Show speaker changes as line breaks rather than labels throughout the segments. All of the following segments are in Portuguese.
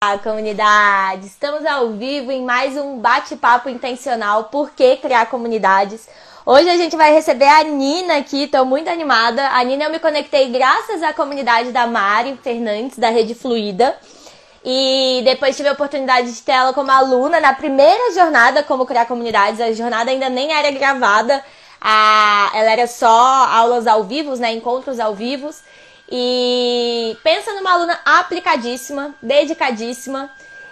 Olá, comunidade! Estamos ao vivo em mais um bate-papo intencional Por que criar comunidades? Hoje a gente vai receber a Nina aqui, estou muito animada. A Nina eu me conectei graças à comunidade da Mari Fernandes, da Rede Fluida. E depois tive a oportunidade de ter ela como aluna na primeira jornada como criar comunidades. A jornada ainda nem era gravada, a, ela era só aulas ao vivo, né? Encontros ao vivo. E pensa numa aluna aplicadíssima, dedicadíssima.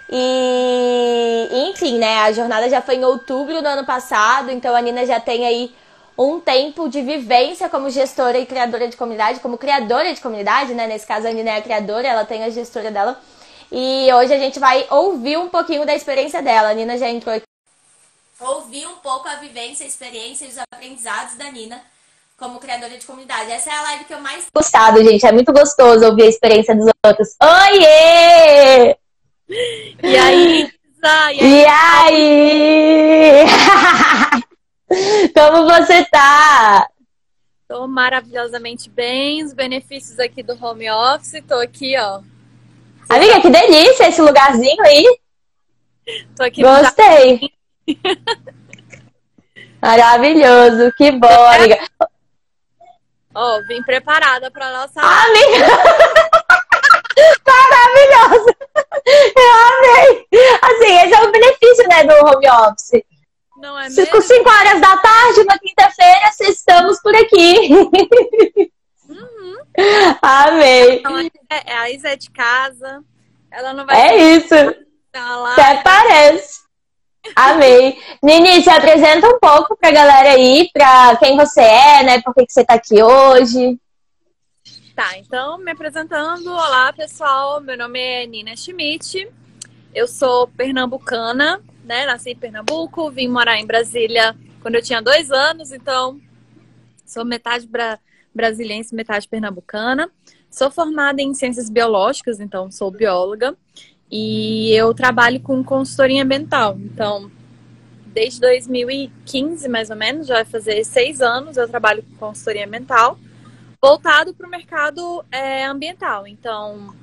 E enfim, né? A jornada já foi em outubro do ano passado, então a Nina já tem aí um tempo de vivência como gestora e criadora de comunidade, como criadora de comunidade, né? Nesse caso a Nina é a criadora, ela tem a gestora dela. E hoje a gente vai ouvir um pouquinho da experiência dela. A Nina já entrou aqui. Ouvir um pouco a vivência, a experiência e os aprendizados da Nina como criadora de comunidade. Essa é a live que eu mais gostado, gente. É muito gostoso ouvir a experiência dos outros. Oiê!
E aí?
E aí? E aí? como você tá?
Tô maravilhosamente bem. Os benefícios aqui do home office. Tô aqui, ó.
Amiga, que delícia esse lugarzinho aí.
Tô aqui
Gostei. Maravilhoso, que bom, amiga.
Ó, oh, vim preparada para nossa.
Amiga! Maravilhosa! Eu amei! Assim, esse é o benefício, né, do home office.
Não é mesmo?
Com 5 horas da tarde, uma quinta-feira, estamos por aqui. Uhum. Amei!
É, a Isa é de casa. Ela não vai.
É isso! Até parece. Amei. Nini, se apresenta um pouco pra galera aí, pra quem você é, né? Por que, que você tá aqui hoje.
Tá, então me apresentando. Olá, pessoal. Meu nome é Nina Schmidt. Eu sou pernambucana, né? Nasci em Pernambuco, vim morar em Brasília quando eu tinha dois anos, então sou metade bra brasiliense, metade pernambucana. Sou formada em ciências biológicas, então sou bióloga. E eu trabalho com consultoria ambiental. Então, desde 2015, mais ou menos, já vai fazer seis anos, eu trabalho com consultoria ambiental, voltado para o mercado é, ambiental. Então,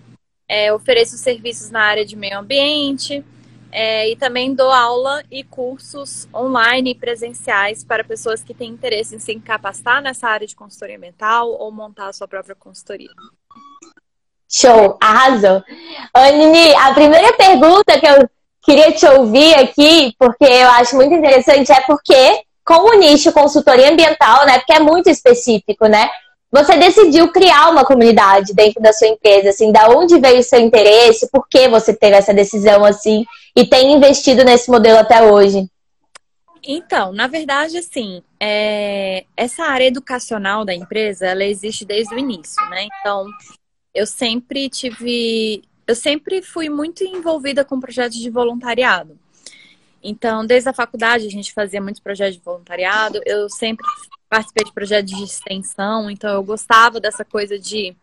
é, ofereço serviços na área de meio ambiente é, e também dou aula e cursos online e presenciais para pessoas que têm interesse em se capacitar nessa área de consultoria ambiental ou montar a sua própria consultoria.
Show, arrasou. Ô, Nini, a primeira pergunta que eu queria te ouvir aqui, porque eu acho muito interessante, é porque com o nicho consultoria ambiental, né? Porque é muito específico, né? Você decidiu criar uma comunidade dentro da sua empresa, assim, da onde veio o seu interesse, por que você teve essa decisão assim e tem investido nesse modelo até hoje?
Então, na verdade, assim, é... essa área educacional da empresa, ela existe desde o início, né? Então, eu sempre tive. Eu sempre fui muito envolvida com projetos de voluntariado. Então, desde a faculdade, a gente fazia muitos projetos de voluntariado. Eu sempre participei de projetos de extensão, então eu gostava dessa coisa de,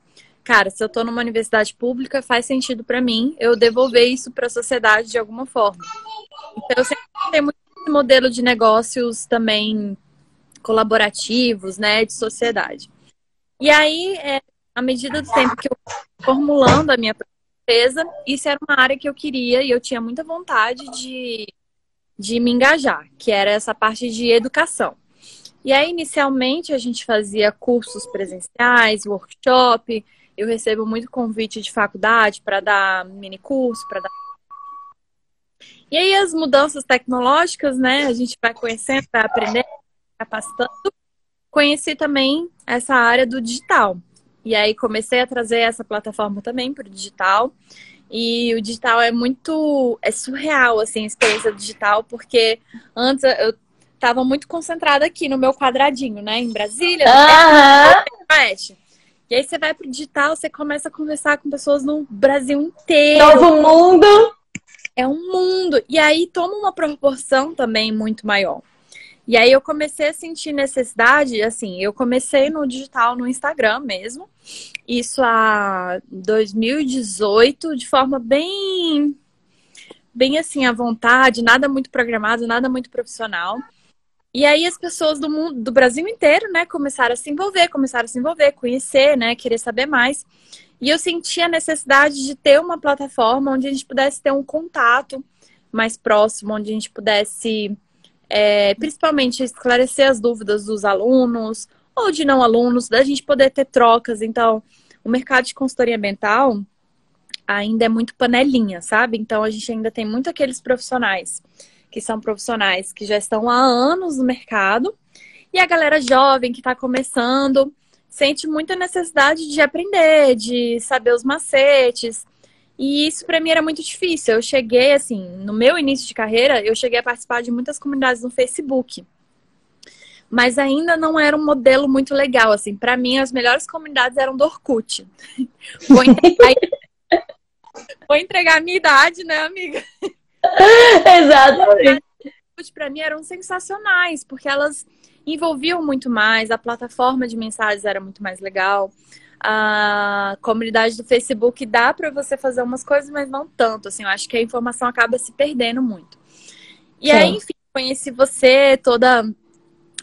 cara, se eu estou numa universidade pública, faz sentido para mim eu devolver isso para a sociedade de alguma forma. Então, eu sempre tenho muito modelo de negócios também colaborativos, né, de sociedade. E aí, é, à medida do tempo que eu formulando a minha empresa, isso era uma área que eu queria e eu tinha muita vontade de, de me engajar, que era essa parte de educação. E aí, inicialmente, a gente fazia cursos presenciais, workshop. Eu recebo muito convite de faculdade para dar mini curso, para dar. E aí, as mudanças tecnológicas, né? A gente vai conhecendo, vai aprendendo, capacitando. Conheci também essa área do digital. E aí comecei a trazer essa plataforma também para o digital. E o digital é muito. É surreal, assim, a experiência digital, porque antes eu estava muito concentrada aqui no meu quadradinho, né? Em Brasília.
Uhum.
E aí você vai pro digital, você começa a conversar com pessoas no Brasil inteiro.
Novo mundo!
É um mundo. E aí toma uma proporção também muito maior. E aí eu comecei a sentir necessidade, assim, eu comecei no digital, no Instagram mesmo, isso a 2018, de forma bem, bem assim, à vontade, nada muito programado, nada muito profissional. E aí as pessoas do mundo, do Brasil inteiro, né, começaram a se envolver, começaram a se envolver, conhecer, né, querer saber mais. E eu senti a necessidade de ter uma plataforma onde a gente pudesse ter um contato mais próximo, onde a gente pudesse, é, principalmente, esclarecer as dúvidas dos alunos ou de não alunos, da gente poder ter trocas. Então, o mercado de consultoria ambiental ainda é muito panelinha, sabe? Então, a gente ainda tem muito aqueles profissionais que são profissionais que já estão há anos no mercado e a galera jovem que está começando sente muita necessidade de aprender, de saber os macetes. E isso para mim era muito difícil. Eu cheguei assim, no meu início de carreira, eu cheguei a participar de muitas comunidades no Facebook. Mas ainda não era um modelo muito legal assim. Para mim as melhores comunidades eram do Orkut. Vou entregar, Vou entregar a minha idade, né, amiga?
Exatamente.
Para mim eram sensacionais, porque elas envolviam muito mais, a plataforma de mensagens era muito mais legal. A comunidade do Facebook dá para você fazer umas coisas, mas não tanto. Assim, eu acho que a informação acaba se perdendo muito. E Sim. aí, enfim, conheci você, toda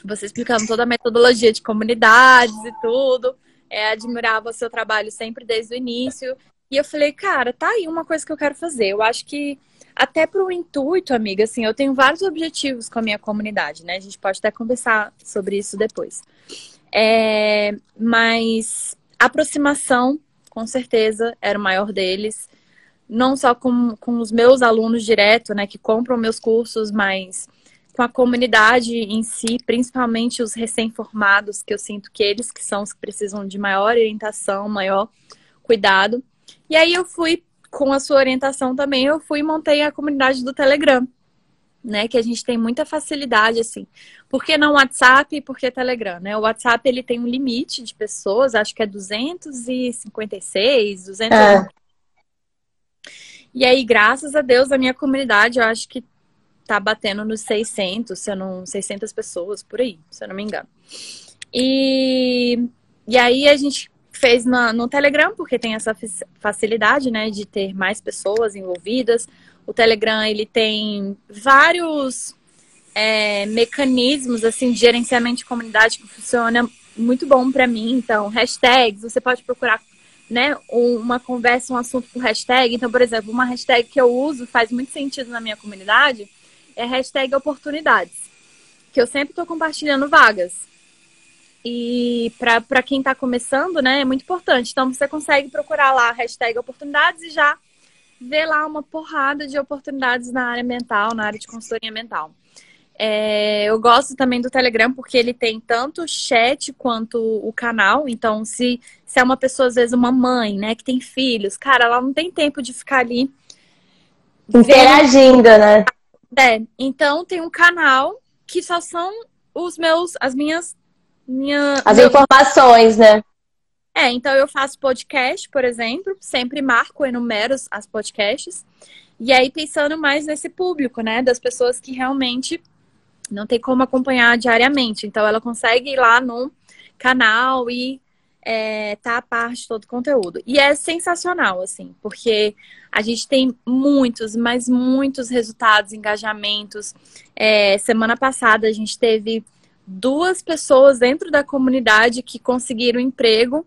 você explicando toda a metodologia de comunidades e tudo. É, admirava o seu trabalho sempre desde o início. E eu falei, cara, tá aí uma coisa que eu quero fazer. Eu acho que até para o intuito, amiga, assim, eu tenho vários objetivos com a minha comunidade, né? A gente pode até conversar sobre isso depois. É, mas aproximação, com certeza, era o maior deles. Não só com, com os meus alunos direto, né, que compram meus cursos, mas com a comunidade em si, principalmente os recém-formados, que eu sinto que eles que são os que precisam de maior orientação, maior cuidado. E aí eu fui com a sua orientação também, eu fui e montei a comunidade do Telegram, né? Que a gente tem muita facilidade, assim. Por que não WhatsApp e por que Telegram, né? O WhatsApp, ele tem um limite de pessoas, acho que é 256, 200... É. E aí, graças a Deus, a minha comunidade, eu acho que tá batendo nos 600, se eu não... 600 pessoas, por aí, se eu não me engano. E, e aí, a gente fez na, no Telegram, porque tem essa facilidade, né, de ter mais pessoas envolvidas. O Telegram, ele tem vários é, mecanismos, assim, de gerenciamento de comunidade que funciona muito bom para mim. Então, hashtags, você pode procurar, né, uma conversa, um assunto por hashtag. Então, por exemplo, uma hashtag que eu uso, faz muito sentido na minha comunidade, é hashtag oportunidades. Que eu sempre estou compartilhando vagas. E para quem está começando, né, é muito importante. Então você consegue procurar lá hashtag oportunidades e já ver lá uma porrada de oportunidades na área mental, na área de consultoria mental. É, eu gosto também do Telegram porque ele tem tanto o chat quanto o canal. Então, se, se é uma pessoa, às vezes, uma mãe, né, que tem filhos, cara, ela não tem tempo de ficar ali
interagindo, vendo... né?
É, então tem um canal que só são os meus, as minhas minha.
As informações, né?
É, então eu faço podcast, por exemplo, sempre marco, enumero as podcasts. E aí pensando mais nesse público, né? Das pessoas que realmente não tem como acompanhar diariamente. Então ela consegue ir lá no canal e é, tá a parte de todo o conteúdo. E é sensacional, assim, porque a gente tem muitos, mas muitos resultados, engajamentos. É, semana passada a gente teve duas pessoas dentro da comunidade que conseguiram emprego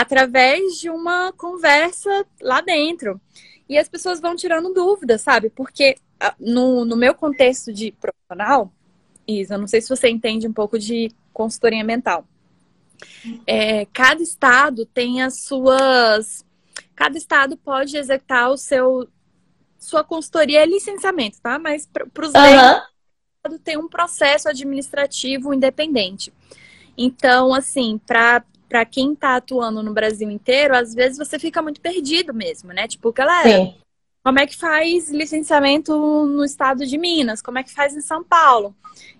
através de uma conversa lá dentro. E as pessoas vão tirando dúvidas, sabe? Porque ah, no, no meu contexto de profissional, Isa, não sei se você entende um pouco de consultoria mental. É, cada estado tem as suas. Cada estado pode executar o seu sua consultoria é licenciamento, tá? Mas para os uhum tem um processo administrativo independente. Então, assim, para para quem está atuando no Brasil inteiro, às vezes você fica muito perdido mesmo, né? Tipo, galera, Sim. como é que faz licenciamento no estado de Minas? Como é que faz em São Paulo?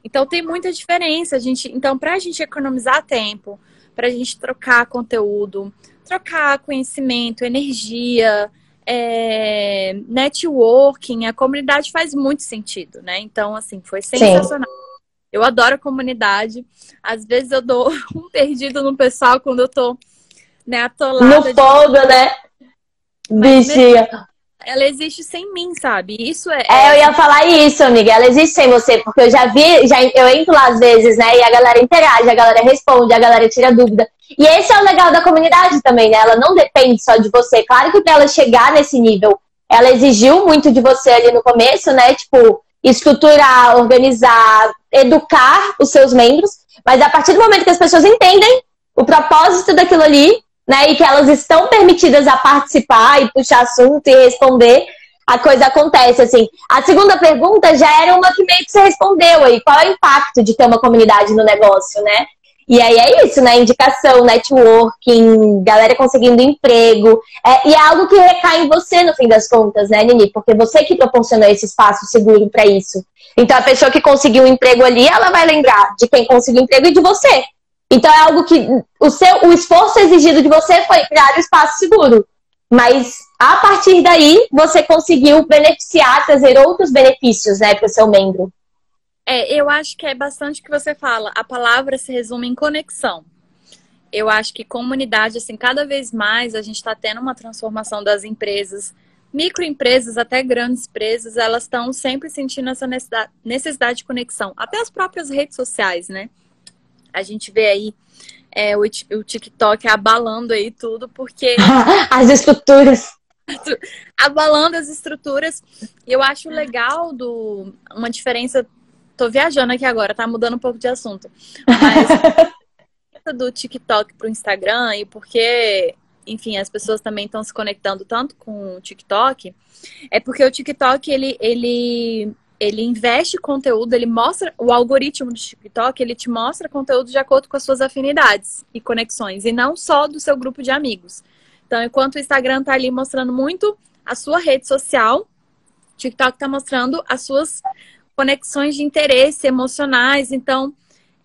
Então tem muita diferença. A gente, então, para a gente economizar tempo, para a gente trocar conteúdo, trocar conhecimento, energia, é, networking, a comunidade faz muito sentido, né? Então, assim, foi sensacional. Sim. Eu adoro a comunidade. Às vezes eu dou um perdido no pessoal quando eu tô, né, atolada.
No fogo, de... né? Bichinha.
ela existe sem mim, sabe? Isso é.
É, eu ia falar isso, amiga. Ela existe sem você, porque eu já vi, já eu entro lá às vezes, né? E a galera interage, a galera responde, a galera tira dúvida. E esse é o legal da comunidade também, né? Ela não depende só de você. Claro que para ela chegar nesse nível, ela exigiu muito de você ali no começo, né? Tipo, estruturar, organizar, educar os seus membros. Mas a partir do momento que as pessoas entendem o propósito daquilo ali, né? E que elas estão permitidas a participar e puxar assunto e responder, a coisa acontece, assim. A segunda pergunta já era uma que meio que você respondeu aí. Qual é o impacto de ter uma comunidade no negócio, né? E aí é isso, né? Indicação, networking, galera conseguindo emprego. É, e é algo que recai em você, no fim das contas, né, Nini? Porque você que proporcionou esse espaço seguro para isso. Então a pessoa que conseguiu um emprego ali, ela vai lembrar de quem conseguiu emprego e de você. Então é algo que o seu o esforço exigido de você foi criar o um espaço seguro. Mas a partir daí você conseguiu beneficiar, trazer outros benefícios, né, para o seu membro.
É, eu acho que é bastante que você fala. A palavra se resume em conexão. Eu acho que comunidade, assim, cada vez mais a gente está tendo uma transformação das empresas, microempresas até grandes empresas, elas estão sempre sentindo essa necessidade, necessidade de conexão. Até as próprias redes sociais, né? A gente vê aí é, o, o TikTok abalando aí tudo, porque.
As estruturas.
abalando as estruturas. E eu acho legal do uma diferença. Tô viajando aqui agora, tá mudando um pouco de assunto. Mas do TikTok pro Instagram e porque, enfim, as pessoas também estão se conectando tanto com o TikTok, é porque o TikTok ele ele ele investe conteúdo, ele mostra o algoritmo do TikTok, ele te mostra conteúdo de acordo com as suas afinidades e conexões, e não só do seu grupo de amigos. Então, enquanto o Instagram tá ali mostrando muito a sua rede social, o TikTok tá mostrando as suas conexões de interesse emocionais. Então,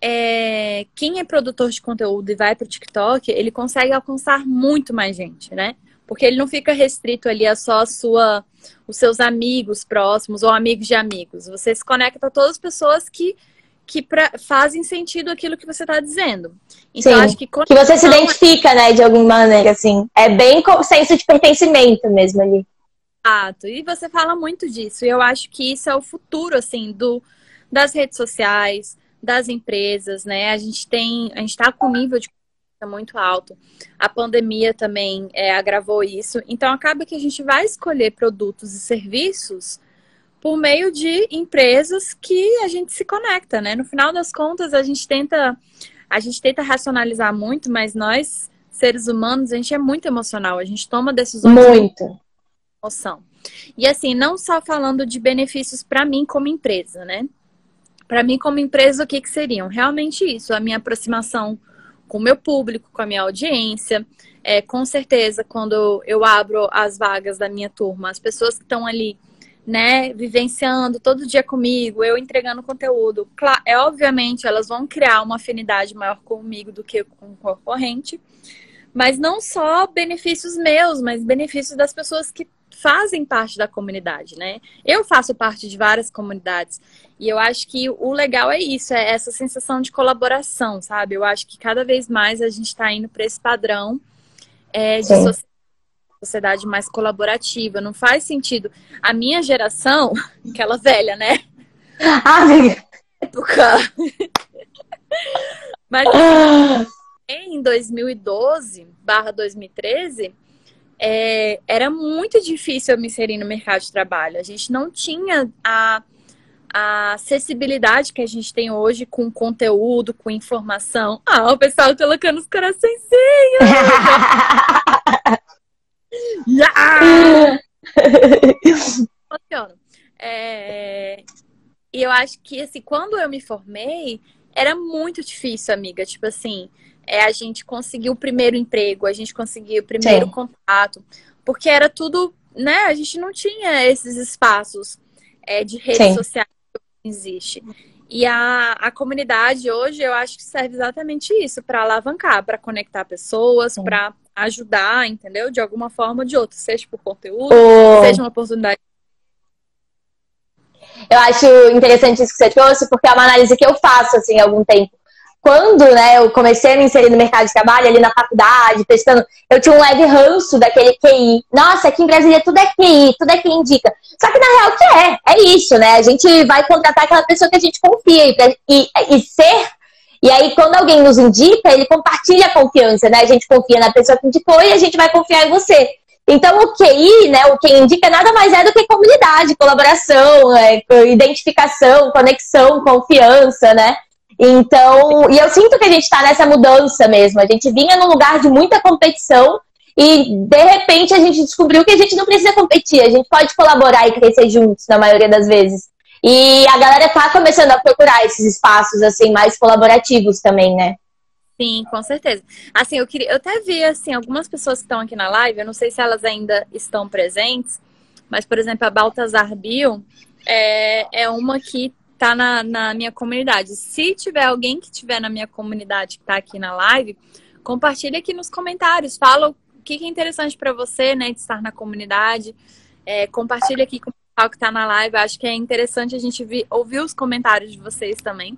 é, quem é produtor de conteúdo e vai para o TikTok, ele consegue alcançar muito mais gente, né? Porque ele não fica restrito ali a só a sua, os seus amigos próximos ou amigos de amigos. Você se conecta a todas as pessoas que, que pra, fazem sentido aquilo que você está dizendo.
Então, Sim, acho que, que você se identifica, né, de alguma maneira, assim. É bem com senso de pertencimento mesmo ali.
Exato. E você fala muito disso. E eu acho que isso é o futuro, assim, do, das redes sociais, das empresas, né? A gente tem, a gente está com nível de muito alto. A pandemia também é, agravou isso. Então, acaba que a gente vai escolher produtos e serviços por meio de empresas que a gente se conecta, né? No final das contas, a gente tenta, a gente tenta racionalizar muito, mas nós, seres humanos, a gente é muito emocional. A gente toma decisões
muito.
De emoção. E assim, não só falando de benefícios para mim como empresa, né? Para mim como empresa, o que que seriam? Realmente isso, a minha aproximação com o meu público, com a minha audiência. É, com certeza, quando eu abro as vagas da minha turma, as pessoas que estão ali, né, vivenciando todo dia comigo, eu entregando conteúdo, claro, é obviamente elas vão criar uma afinidade maior comigo do que com o concorrente, mas não só benefícios meus, mas benefícios das pessoas que fazem parte da comunidade, né? Eu faço parte de várias comunidades e eu acho que o legal é isso, é essa sensação de colaboração, sabe? Eu acho que cada vez mais a gente está indo para esse padrão é, de sociedade, sociedade mais colaborativa. Não faz sentido. A minha geração, aquela velha, né?
Ah,
época. Mas assim, em 2012 barra 2013 é, era muito difícil eu me inserir no mercado de trabalho. A gente não tinha a, a acessibilidade que a gente tem hoje com conteúdo, com informação. Ah, o pessoal colocando os corações. Funciona. É, e eu acho que, assim, quando eu me formei, era muito difícil, amiga. Tipo assim, é a gente conseguir o primeiro emprego, a gente conseguir o primeiro Sim. contato, porque era tudo, né? A gente não tinha esses espaços é, de redes Sim. sociais que existe. E a, a comunidade hoje, eu acho que serve exatamente isso, para alavancar, para conectar pessoas, para ajudar, entendeu? De alguma forma ou de outra, seja por conteúdo, oh. seja uma oportunidade.
Eu acho interessante isso que você trouxe, porque é uma análise que eu faço, assim, há algum tempo quando né, eu comecei a me inserir no mercado de trabalho, ali na faculdade, testando, eu tinha um leve ranço daquele QI. Nossa, aqui em Brasília tudo é QI, tudo é quem indica. Só que na real que é, é isso, né? A gente vai contratar aquela pessoa que a gente confia e, e, e ser. E aí, quando alguém nos indica, ele compartilha a confiança, né? A gente confia na pessoa que indicou e a gente vai confiar em você. Então, o QI, né, o que indica nada mais é do que comunidade, colaboração, é, identificação, conexão, confiança, né? Então, e eu sinto que a gente está nessa mudança mesmo. A gente vinha num lugar de muita competição e, de repente, a gente descobriu que a gente não precisa competir, a gente pode colaborar e crescer juntos, na maioria das vezes. E a galera tá começando a procurar esses espaços, assim, mais colaborativos também, né?
Sim, com certeza. Assim, eu queria, eu até vi assim algumas pessoas que estão aqui na live, eu não sei se elas ainda estão presentes, mas por exemplo, a Baltazar Bio é, é uma que tá na, na minha comunidade. Se tiver alguém que tiver na minha comunidade que tá aqui na live, compartilha aqui nos comentários, fala o que, que é interessante para você, né, de estar na comunidade. É, compartilha aqui com o pessoal que tá na live. Acho que é interessante a gente vi, ouvir os comentários de vocês também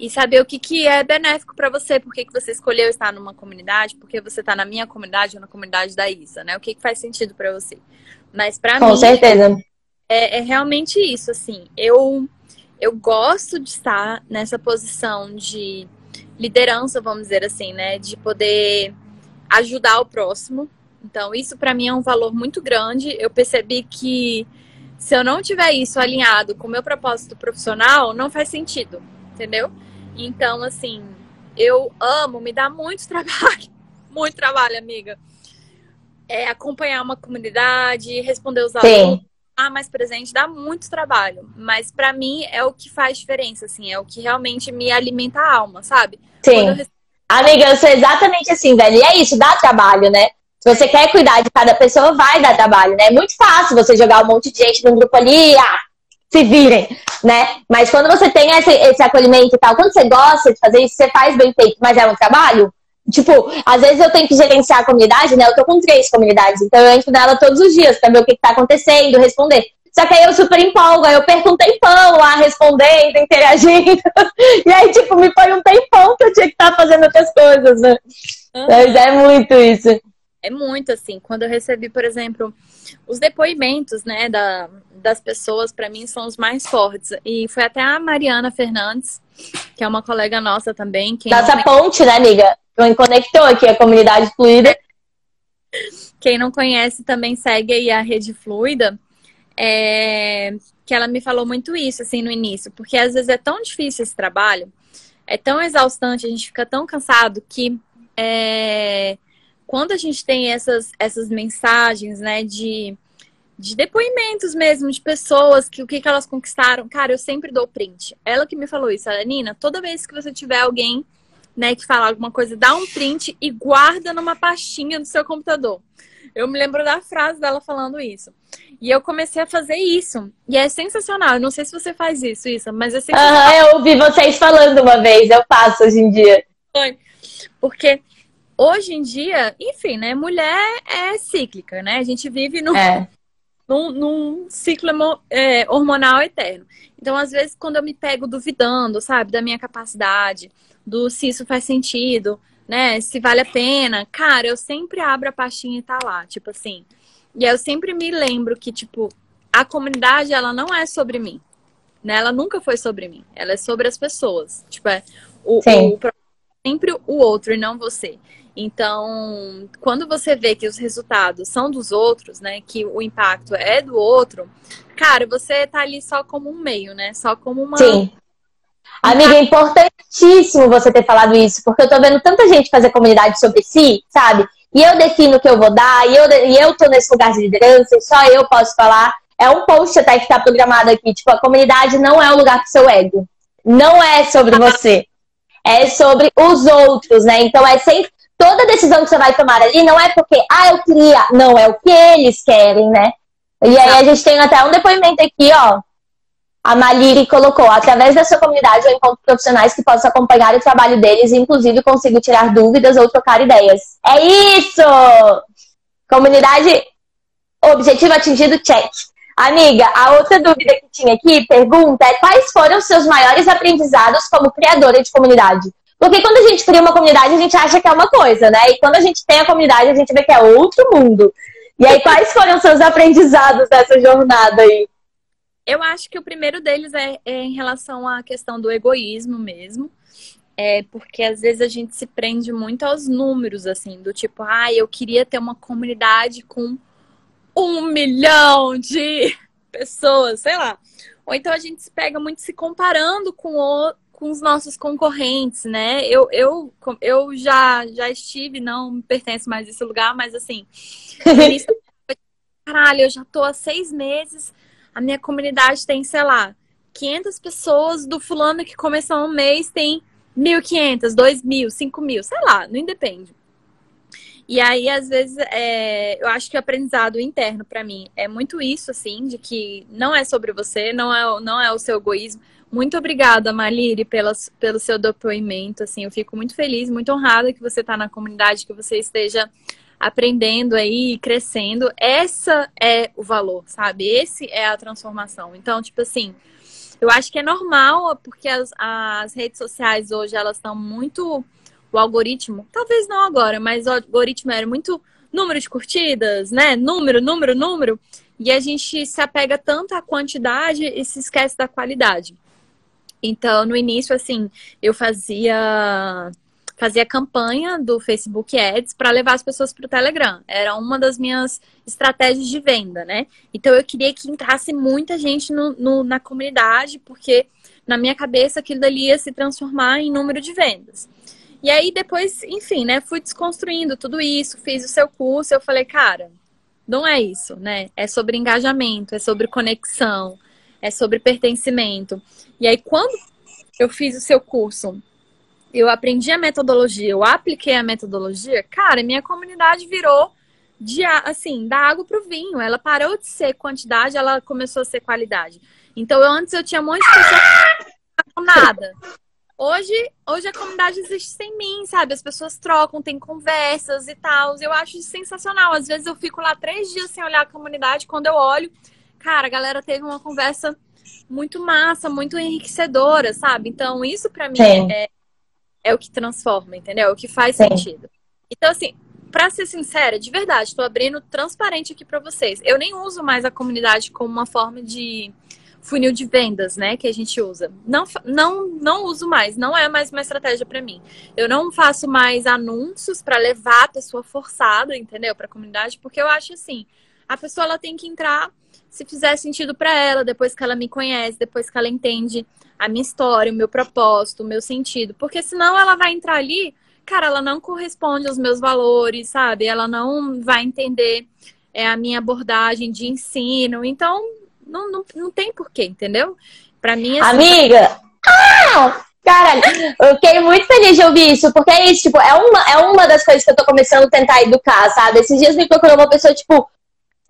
e saber o que, que é benéfico para você, por que, que você escolheu estar numa comunidade, porque você está na minha comunidade ou na comunidade da Isa, né? O que, que faz sentido para você. Mas para mim.
Com certeza.
É, é, realmente isso, assim. Eu, eu gosto de estar nessa posição de liderança, vamos dizer assim, né? De poder ajudar o próximo. Então, isso para mim é um valor muito grande. Eu percebi que se eu não tiver isso alinhado com o meu propósito profissional, não faz sentido, entendeu? Então, assim, eu amo, me dá muito trabalho, muito trabalho, amiga. É acompanhar uma comunidade, responder os alunos, estar mais presente, dá muito trabalho. Mas para mim é o que faz diferença, assim, é o que realmente me alimenta a alma, sabe?
Sim. Eu... Amiga, eu sou exatamente assim, velho. E é isso, dá trabalho, né? Se você quer cuidar de cada pessoa, vai dar trabalho, né? É muito fácil você jogar um monte de gente num grupo ali, ah, se virem, né? Mas quando você tem esse, esse acolhimento e tal, quando você gosta de fazer isso, você faz bem feito, mas é um trabalho. Tipo, às vezes eu tenho que gerenciar a comunidade, né? Eu tô com três comunidades, então eu entro nela todos os dias pra ver o que, que tá acontecendo, responder. Só que aí eu super empolgo, aí eu perco um tempão lá respondendo, interagindo. e aí, tipo, me foi um tempão que eu tinha que estar tá fazendo outras coisas, né? Uhum. Mas é muito isso.
É muito assim. Quando eu recebi, por exemplo, os depoimentos, né, da, das pessoas, para mim, são os mais fortes. E foi até a Mariana Fernandes, que é uma colega nossa também.
Quem Nossa não... ponte, né, amiga? Quem conectou aqui a comunidade fluida.
Quem não conhece também segue aí a Rede Fluida. É... Que ela me falou muito isso, assim, no início. Porque às vezes é tão difícil esse trabalho, é tão exaustante, a gente fica tão cansado que... É quando a gente tem essas, essas mensagens, né, de, de depoimentos mesmo, de pessoas, que o que, que elas conquistaram, cara, eu sempre dou print. Ela que me falou isso, a Nina, toda vez que você tiver alguém, né, que falar alguma coisa, dá um print e guarda numa pastinha do seu computador. Eu me lembro da frase dela falando isso. E eu comecei a fazer isso. E é sensacional. Eu não sei se você faz isso, isso, mas é sensacional.
Aham, eu ouvi vocês falando uma vez, eu faço hoje em dia.
Porque hoje em dia, enfim, né? Mulher é cíclica, né? A gente vive num, é. num, num ciclo é, hormonal eterno. Então, às vezes, quando eu me pego duvidando, sabe, da minha capacidade, do se isso faz sentido, né? Se vale a pena, cara, eu sempre abro a pastinha e tá lá, tipo assim. E eu sempre me lembro que, tipo, a comunidade, ela não é sobre mim. Né? Ela nunca foi sobre mim. Ela é sobre as pessoas. Tipo, é o, o, o sempre o outro e não você. Então, quando você vê que os resultados são dos outros, né, que o impacto é do outro, cara, você tá ali só como um meio, né? Só como uma
Sim. Amiga, é importantíssimo você ter falado isso, porque eu tô vendo tanta gente fazer comunidade sobre si, sabe? E eu defino o que eu vou dar, e eu, e eu tô nesse lugar de liderança, e só eu posso falar. É um post até que tá programado aqui, tipo, a comunidade não é o lugar do seu ego. Não é sobre você. É sobre os outros, né? Então é sempre toda decisão que você vai tomar ali não é porque, ah, eu queria, não, é o que eles querem, né? E aí a gente tem até um depoimento aqui, ó. A Maliri colocou, através da sua comunidade eu encontro profissionais que possam acompanhar o trabalho deles e inclusive consigo tirar dúvidas ou trocar ideias. É isso! Comunidade, objetivo atingido, check. Amiga, a outra dúvida que tinha aqui, pergunta, é quais foram os seus maiores aprendizados como criadora de comunidade? Porque quando a gente cria uma comunidade, a gente acha que é uma coisa, né? E quando a gente tem a comunidade, a gente vê que é outro mundo. E aí, quais foram os seus aprendizados dessa jornada aí?
Eu acho que o primeiro deles é, é em relação à questão do egoísmo mesmo. É porque às vezes a gente se prende muito aos números, assim, do tipo, ah, eu queria ter uma comunidade com um milhão de pessoas, sei lá. Ou então a gente se pega muito se comparando com, o, com os nossos concorrentes, né? Eu, eu, eu já, já estive, não pertenço mais a esse lugar, mas assim, caralho, eu já tô há seis meses, a minha comunidade tem, sei lá, 500 pessoas, do fulano que começou um mês tem 1.500, 2.000, 5.000, sei lá, não independe. E aí, às vezes, é, eu acho que o aprendizado interno para mim é muito isso, assim, de que não é sobre você, não é, não é o seu egoísmo. Muito obrigada, Maliri, pela, pelo seu depoimento. Assim, eu fico muito feliz, muito honrada que você está na comunidade, que você esteja aprendendo aí, crescendo. Essa é o valor, sabe? Esse é a transformação. Então, tipo assim, eu acho que é normal, porque as, as redes sociais hoje elas estão muito o algoritmo, talvez não agora, mas o algoritmo era muito número de curtidas, né? Número, número, número. E a gente se apega tanto à quantidade e se esquece da qualidade. Então, no início, assim, eu fazia fazia campanha do Facebook Ads para levar as pessoas para o Telegram. Era uma das minhas estratégias de venda, né? Então eu queria que entrasse muita gente no, no, na comunidade, porque na minha cabeça aquilo dali ia se transformar em número de vendas. E aí depois, enfim, né, fui desconstruindo tudo isso, fiz o seu curso, eu falei, cara, não é isso, né? É sobre engajamento, é sobre conexão, é sobre pertencimento. E aí quando eu fiz o seu curso, eu aprendi a metodologia, eu apliquei a metodologia, cara, minha comunidade virou de assim, da água para o vinho. Ela parou de ser quantidade, ela começou a ser qualidade. Então, eu, antes eu tinha um monte de pessoas que não nada. Hoje, hoje a comunidade existe sem mim, sabe? As pessoas trocam, tem conversas e tal. Eu acho sensacional. Às vezes eu fico lá três dias sem olhar a comunidade. Quando eu olho, cara, a galera teve uma conversa muito massa, muito enriquecedora, sabe? Então, isso para mim é, é, o que transforma, entendeu? É o que faz Sim. sentido. Então, assim, pra ser sincera, de verdade, tô abrindo transparente aqui para vocês. Eu nem uso mais a comunidade como uma forma de funil de vendas, né, que a gente usa. Não, não, não uso mais, não é mais uma estratégia para mim. Eu não faço mais anúncios para levar a pessoa forçada, entendeu, para a comunidade, porque eu acho assim, a pessoa ela tem que entrar se fizer sentido para ela, depois que ela me conhece, depois que ela entende a minha história, o meu propósito, o meu sentido, porque senão ela vai entrar ali, cara, ela não corresponde aos meus valores, sabe? Ela não vai entender é, a minha abordagem de ensino. Então, não, não, não tem porquê, entendeu? Pra mim,
assim, Amiga! Ah! Caralho, eu fiquei muito feliz de ouvir isso, porque é isso, tipo, é uma, é uma das coisas que eu tô começando a tentar educar, sabe? Esses dias me procurou uma pessoa, tipo,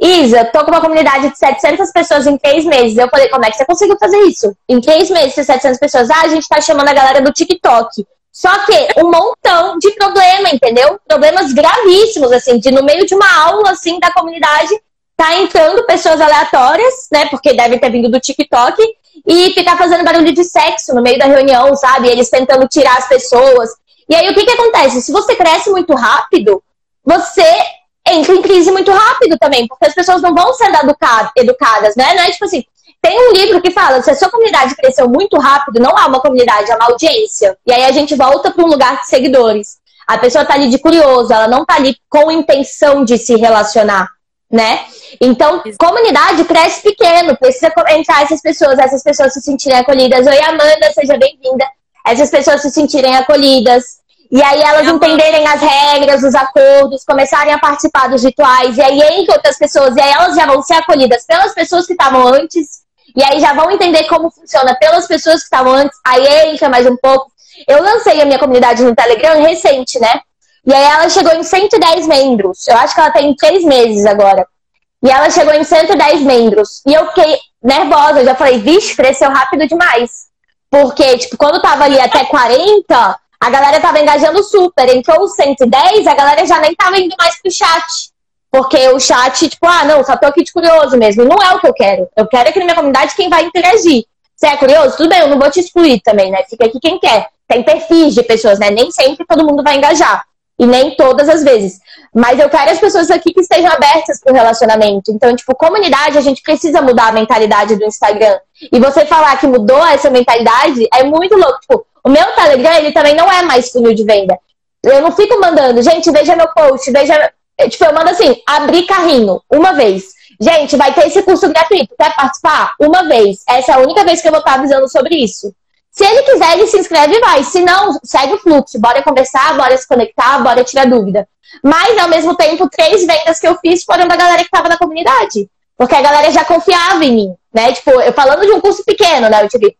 Isa, tô com uma comunidade de 700 pessoas em três meses. Eu falei, como é que você conseguiu fazer isso? Em três meses, 700 pessoas. Ah, a gente tá chamando a galera do TikTok. Só que um montão de problema, entendeu? Problemas gravíssimos, assim, de no meio de uma aula, assim, da comunidade, tá entrando pessoas aleatórias, né? Porque devem ter vindo do TikTok, e ficar fazendo barulho de sexo no meio da reunião, sabe? Eles tentando tirar as pessoas. E aí o que que acontece? Se você cresce muito rápido, você entra em crise muito rápido também, porque as pessoas não vão sendo educadas, né? Não é tipo assim, tem um livro que fala, se a sua comunidade cresceu muito rápido, não há uma comunidade, há uma audiência. E aí a gente volta para um lugar de seguidores. A pessoa tá ali de curioso, ela não tá ali com intenção de se relacionar né? Então, comunidade cresce pequeno, precisa entrar essas pessoas, essas pessoas se sentirem acolhidas. Oi, Amanda, seja bem-vinda. Essas pessoas se sentirem acolhidas. E aí elas entenderem as regras, os acordos, começarem a participar dos rituais. E aí entram outras pessoas, e aí elas já vão ser acolhidas pelas pessoas que estavam antes. E aí já vão entender como funciona pelas pessoas que estavam antes. Aí entra mais um pouco. Eu lancei a minha comunidade no Telegram recente, né? E aí ela chegou em 110 membros. Eu acho que ela tem três meses agora. E ela chegou em 110 membros. E eu fiquei nervosa. Eu já falei, vixe, cresceu rápido demais. Porque, tipo, quando tava ali até 40, a galera tava engajando super. Entrou os 110, a galera já nem tava indo mais pro chat. Porque o chat, tipo, ah, não, só tô aqui de curioso mesmo. Não é o que eu quero. Eu quero aqui na minha comunidade quem vai interagir. Você é curioso? Tudo bem, eu não vou te excluir também, né? Fica aqui quem quer. Tem perfis de pessoas, né? Nem sempre todo mundo vai engajar. E nem todas as vezes. Mas eu quero as pessoas aqui que estejam abertas para o relacionamento. Então, tipo, comunidade, a gente precisa mudar a mentalidade do Instagram. E você falar que mudou essa mentalidade é muito louco. Tipo, o meu Telegram, ele também não é mais funil de venda. Eu não fico mandando, gente, veja meu post, veja. Tipo, eu mando assim, abrir carrinho, uma vez. Gente, vai ter esse curso gratuito. Quer participar? Uma vez. Essa é a única vez que eu vou estar avisando sobre isso. Se ele quiser, ele se inscreve e vai. Se não, segue o fluxo. Bora conversar, bora se conectar, bora tirar dúvida. Mas, ao mesmo tempo, três vendas que eu fiz foram da galera que estava na comunidade. Porque a galera já confiava em mim, né? Tipo, eu falando de um curso pequeno, né? Eu tive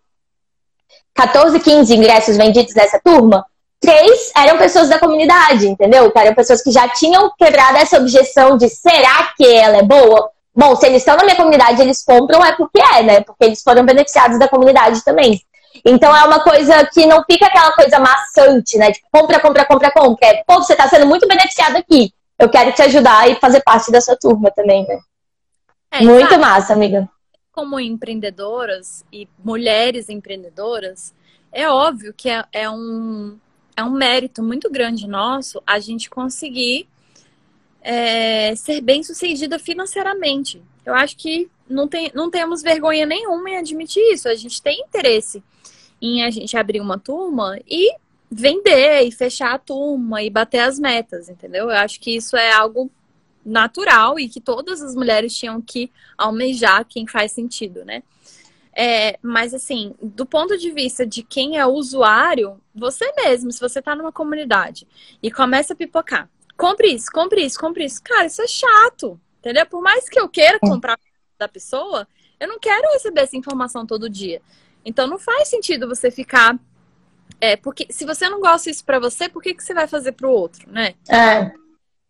14, 15 ingressos vendidos nessa turma. Três eram pessoas da comunidade, entendeu? Eram pessoas que já tinham quebrado essa objeção de será que ela é boa? Bom, se eles estão na minha comunidade, eles compram, é porque é, né? Porque eles foram beneficiados da comunidade também. Então é uma coisa que não fica aquela coisa maçante, né? Tipo, compra, compra, compra, compra. É, pô, você está sendo muito beneficiado aqui. Eu quero te ajudar e fazer parte da sua turma também, né? É, muito sabe, massa, amiga.
Como empreendedoras e mulheres empreendedoras, é óbvio que é, é um, é um mérito muito grande nosso a gente conseguir é, ser bem sucedida financeiramente. Eu acho que não, tem, não temos vergonha nenhuma em admitir isso. A gente tem interesse em a gente abrir uma turma e vender e fechar a turma e bater as metas, entendeu? Eu acho que isso é algo natural e que todas as mulheres tinham que almejar quem faz sentido, né? É, mas assim, do ponto de vista de quem é usuário, você mesmo, se você tá numa comunidade e começa a pipocar, compre isso, compre isso, compre isso. Cara, isso é chato, entendeu? Por mais que eu queira é. comprar da pessoa, eu não quero receber essa informação todo dia. Então não faz sentido você ficar. É, porque se você não gosta isso para você, por que, que você vai fazer para o outro, né?
É.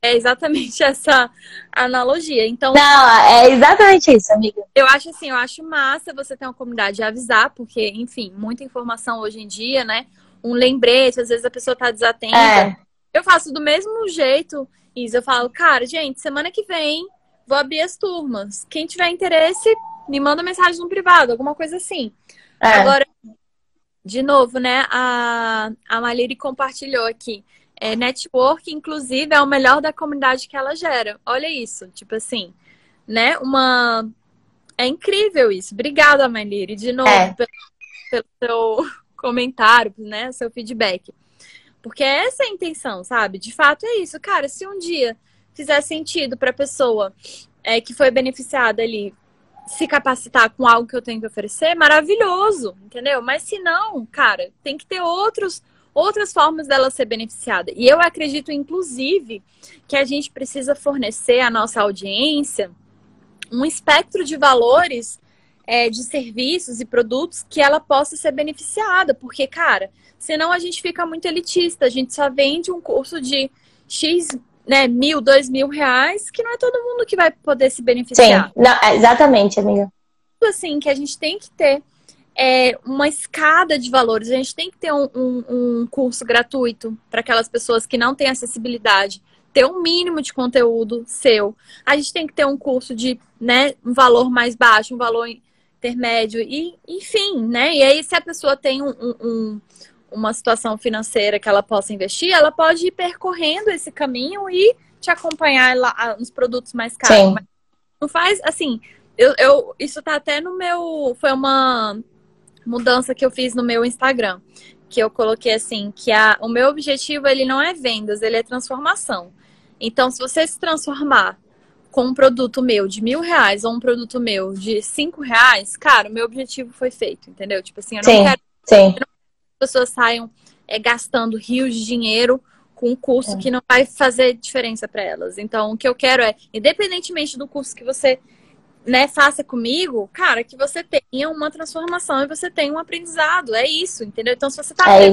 É exatamente essa analogia. Então.
Não, é exatamente isso, amiga.
Eu acho assim, eu acho massa você ter uma comunidade de avisar, porque, enfim, muita informação hoje em dia, né? Um lembrete, às vezes a pessoa tá desatenta. É. Eu faço do mesmo jeito, Isa. Eu falo, cara, gente, semana que vem vou abrir as turmas. Quem tiver interesse, me manda mensagem no privado, alguma coisa assim. É. Agora, de novo, né? A, a Maliri compartilhou aqui. É, network, inclusive, é o melhor da comunidade que ela gera. Olha isso, tipo assim, né? Uma. É incrível isso. Obrigada, Maliri, de novo, é. pelo, pelo seu comentário, né? Seu feedback. Porque essa é a intenção, sabe? De fato é isso. Cara, se um dia fizer sentido para a pessoa é, que foi beneficiada ali se capacitar com algo que eu tenho que oferecer, maravilhoso, entendeu? Mas se não, cara, tem que ter outros outras formas dela ser beneficiada. E eu acredito, inclusive, que a gente precisa fornecer à nossa audiência um espectro de valores é, de serviços e produtos que ela possa ser beneficiada. Porque, cara, senão a gente fica muito elitista. A gente só vende um curso de X né, mil, dois mil reais, que não é todo mundo que vai poder se beneficiar.
Sim, não, é, exatamente, amiga.
Assim, que a gente tem que ter é, uma escada de valores, a gente tem que ter um, um, um curso gratuito para aquelas pessoas que não têm acessibilidade, ter um mínimo de conteúdo seu. A gente tem que ter um curso de, né, um valor mais baixo, um valor intermédio, e enfim, né? E aí, se a pessoa tem um, um uma situação financeira que ela possa investir, ela pode ir percorrendo esse caminho e te acompanhar lá nos produtos mais caros. Não faz assim. Eu, eu, isso tá até no meu. Foi uma mudança que eu fiz no meu Instagram. Que eu coloquei assim, que a, o meu objetivo ele não é vendas, ele é transformação. Então, se você se transformar com um produto meu de mil reais ou um produto meu de cinco reais, cara, o meu objetivo foi feito, entendeu? Tipo assim, eu não
sim,
quero.
Sim. Eu
não pessoas saiam é, gastando rios de dinheiro com um curso é. que não vai fazer diferença para elas. Então, o que eu quero é, independentemente do curso que você né, faça comigo, cara, que você tenha uma transformação e você tenha um aprendizado. É isso, entendeu? Então, se você tá
é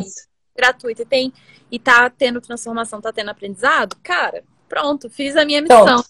gratuito e tem e tá tendo transformação, tá tendo aprendizado, cara, pronto, fiz a minha missão.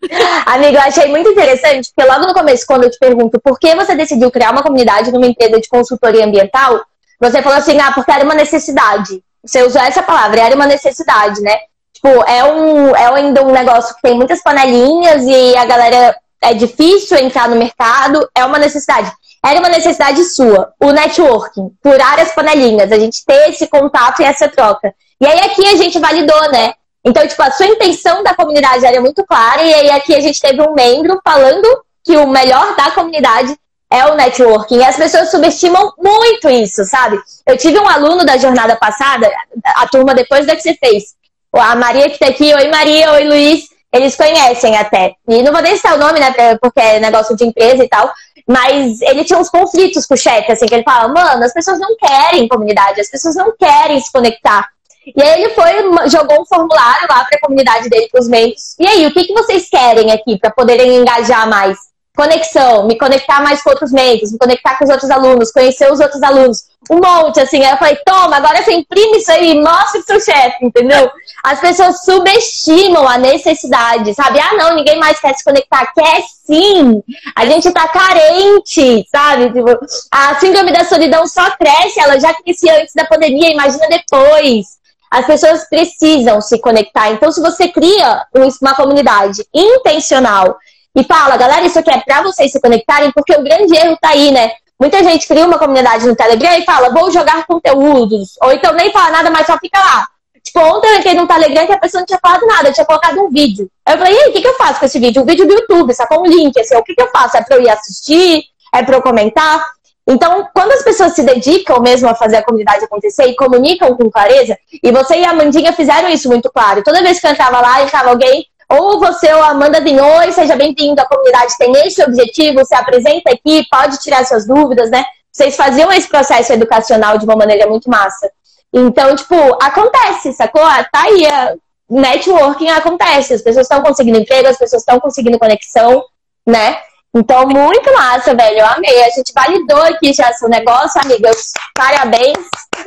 Amigo, eu achei muito interessante, porque logo no começo, quando eu te pergunto por que você decidiu criar uma comunidade numa empresa de consultoria ambiental, você falou assim, ah, porque era uma necessidade. Você usou essa palavra, era uma necessidade, né? Tipo, é, um, é ainda um negócio que tem muitas panelinhas e a galera é difícil entrar no mercado, é uma necessidade. Era uma necessidade sua, o networking, furar as panelinhas, a gente ter esse contato e essa troca. E aí aqui a gente validou, né? Então, tipo, a sua intenção da comunidade era muito clara, e aí aqui a gente teve um membro falando que o melhor da comunidade é o networking. E as pessoas subestimam muito isso, sabe? Eu tive um aluno da jornada passada, a turma depois da que você fez. A Maria que tá aqui, oi Maria, oi Luiz, eles conhecem até. E não vou nem citar o nome, né, porque é negócio de empresa e tal. Mas ele tinha uns conflitos com o chefe, assim, que ele fala, mano, as pessoas não querem comunidade, as pessoas não querem se conectar. E aí ele foi, jogou um formulário lá para a comunidade dele, para os membros. E aí, o que, que vocês querem aqui para poderem engajar mais? Conexão, me conectar mais com outros membros, me conectar com os outros alunos, conhecer os outros alunos. Um monte, assim. Aí eu falei, toma, agora você imprime isso aí mostra pro seu chefe, entendeu? As pessoas subestimam a necessidade, sabe? Ah, não, ninguém mais quer se conectar. Quer sim! A gente tá carente, sabe? Tipo, a síndrome da solidão só cresce, ela já crescia antes da pandemia, imagina depois. As pessoas precisam se conectar. Então, se você cria uma comunidade intencional e fala, galera, isso aqui é para vocês se conectarem, porque o grande erro tá aí, né? Muita gente cria uma comunidade no Telegram e fala, vou jogar conteúdos. Ou então nem fala nada, mas só fica lá. Tipo, ontem eu entrei no Telegram que a pessoa não tinha falado nada, tinha colocado um vídeo. Aí eu falei, e aí, o que, que eu faço com esse vídeo? Um vídeo do YouTube, sacou um link, assim, o que, que eu faço? É pra eu ir assistir? É pra eu comentar? Então, quando as pessoas se dedicam mesmo a fazer a comunidade acontecer e comunicam com clareza, e você e a Amandinha fizeram isso muito claro. Toda vez que eu entrava lá, entrava alguém, ou você ou a Amanda vinha, oi, seja bem-vindo, a comunidade tem esse objetivo, se apresenta aqui, pode tirar suas dúvidas, né? Vocês faziam esse processo educacional de uma maneira muito massa. Então, tipo, acontece, sacou? Ah, tá aí, a networking acontece, as pessoas estão conseguindo emprego, as pessoas estão conseguindo conexão, né? Então, muito massa, velho. Eu amei. A gente validou aqui já seu negócio, amiga. Parabéns.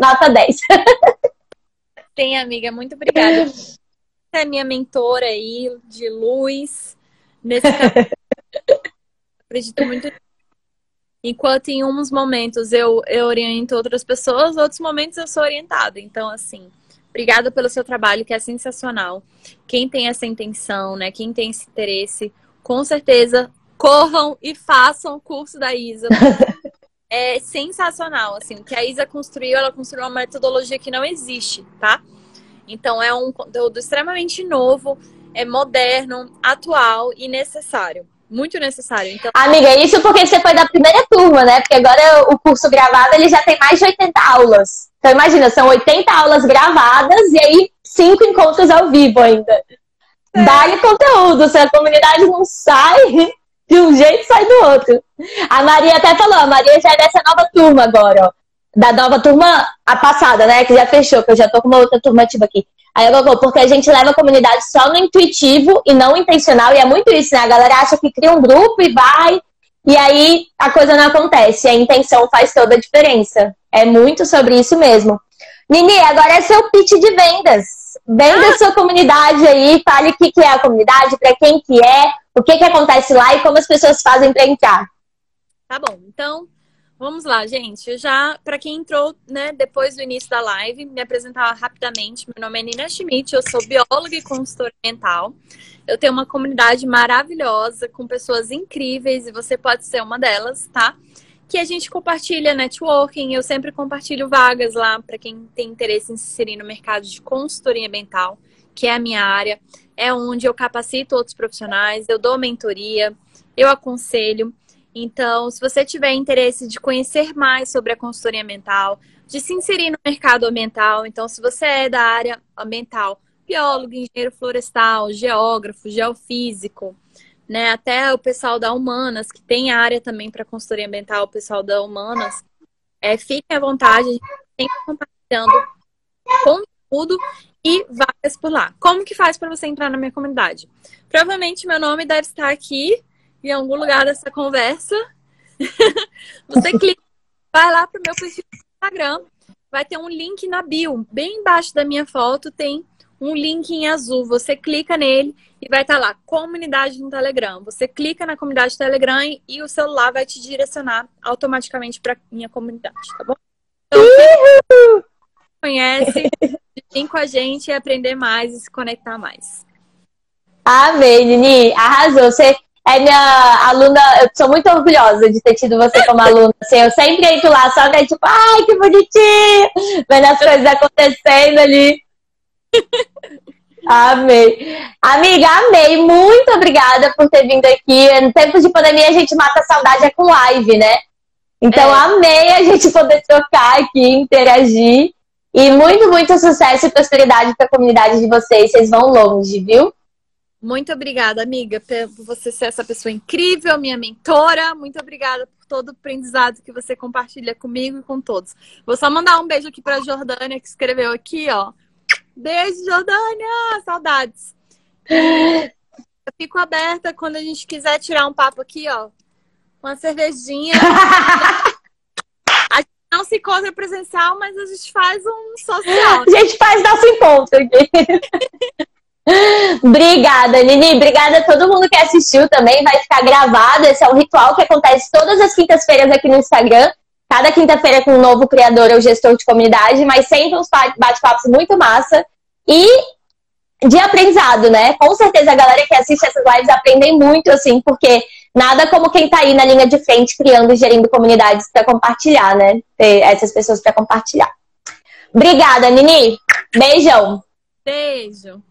Nota 10.
Tem, amiga. Muito obrigada. É minha mentora aí, de luz. Nesse Acredito muito. Enquanto em uns momentos eu, eu oriento outras pessoas, outros momentos eu sou orientada. Então, assim, obrigada pelo seu trabalho, que é sensacional. Quem tem essa intenção, né? Quem tem esse interesse, com certeza corram e façam o curso da Isa. é sensacional, assim, o que a Isa construiu, ela construiu uma metodologia que não existe, tá? Então é um conteúdo extremamente novo, é moderno, atual e necessário. Muito necessário. Então...
Amiga, isso porque você foi da primeira turma, né? Porque agora o curso gravado ele já tem mais de 80 aulas. Então imagina, são 80 aulas gravadas e aí cinco encontros ao vivo ainda. É. Dá-lhe conteúdo, se a comunidade não sai, de um jeito sai do outro. A Maria até falou, a Maria já é dessa nova turma agora, ó. Da nova turma, a passada, né? Que já fechou, que eu já tô com uma outra turma ativa aqui. Aí ela falou, porque a gente leva a comunidade só no intuitivo e não intencional. E é muito isso, né? A galera acha que cria um grupo e vai. E aí a coisa não acontece. A intenção faz toda a diferença. É muito sobre isso mesmo. Nini, agora é seu pitch de vendas. Venda ah. sua comunidade aí, fale o que é a comunidade, para quem que é, o que, que acontece lá e como as pessoas fazem para entrar.
Tá bom, então vamos lá, gente. Eu já, para quem entrou né, depois do início da live, me apresentar rapidamente. Meu nome é Nina Schmidt, eu sou bióloga e consultora ambiental. Eu tenho uma comunidade maravilhosa com pessoas incríveis e você pode ser uma delas, tá? Que a gente compartilha networking, eu sempre compartilho vagas lá para quem tem interesse em se inserir no mercado de consultoria ambiental, que é a minha área é onde eu capacito outros profissionais, eu dou mentoria, eu aconselho. Então, se você tiver interesse de conhecer mais sobre a consultoria ambiental, de se inserir no mercado ambiental, então, se você é da área ambiental, biólogo, engenheiro florestal, geógrafo, geofísico, né, até o pessoal da Humanas, que tem área também para consultoria ambiental, o pessoal da Humanas, é, fiquem à vontade, a gente sempre compartilhando conteúdo e vagas por lá. Como que faz para você entrar na minha comunidade? Provavelmente meu nome deve estar aqui em algum lugar dessa conversa. você clica, vai lá pro meu perfil do Instagram, vai ter um link na bio, bem embaixo da minha foto tem um link em azul. Você clica nele e vai estar lá, comunidade no Telegram. Você clica na comunidade do Telegram e o celular vai te direcionar automaticamente para minha comunidade, tá bom? Então, conhece, vir com a gente e aprender mais e se conectar mais.
Amei, Nini. Arrasou. Você é minha aluna, eu sou muito orgulhosa de ter tido você como aluna. Assim, eu sempre entro lá só que é tipo, ai, que bonitinho! Vendo as coisas acontecendo ali. Amei. Amiga, amei. Muito obrigada por ter vindo aqui. No tempo de pandemia, a gente mata a saudade é com live, né? Então, é. amei a gente poder trocar aqui, interagir. E muito, muito sucesso e prosperidade para a comunidade de vocês. Vocês vão longe, viu?
Muito obrigada, amiga, por você ser essa pessoa incrível, minha mentora. Muito obrigada por todo o aprendizado que você compartilha comigo e com todos. Vou só mandar um beijo aqui para Jordânia, que escreveu aqui, ó. Beijo, Jordânia! Saudades. Eu fico aberta quando a gente quiser tirar um papo aqui, ó. Uma cervejinha. a gente não se encontra presencial, mas a gente faz um social.
A gente faz nosso encontro aqui. Obrigada, Nini. Obrigada a todo mundo que assistiu também. Vai ficar gravado. Esse é um ritual que acontece todas as quintas-feiras aqui no Instagram. Cada quinta-feira com um novo criador ou gestor de comunidade, mas sempre uns bate-papos muito massa. E de aprendizado, né? Com certeza a galera que assiste essas lives aprendem muito, assim, porque nada como quem tá aí na linha de frente criando e gerindo comunidades para compartilhar, né? Ter essas pessoas para compartilhar. Obrigada, Nini. Beijão.
Beijo.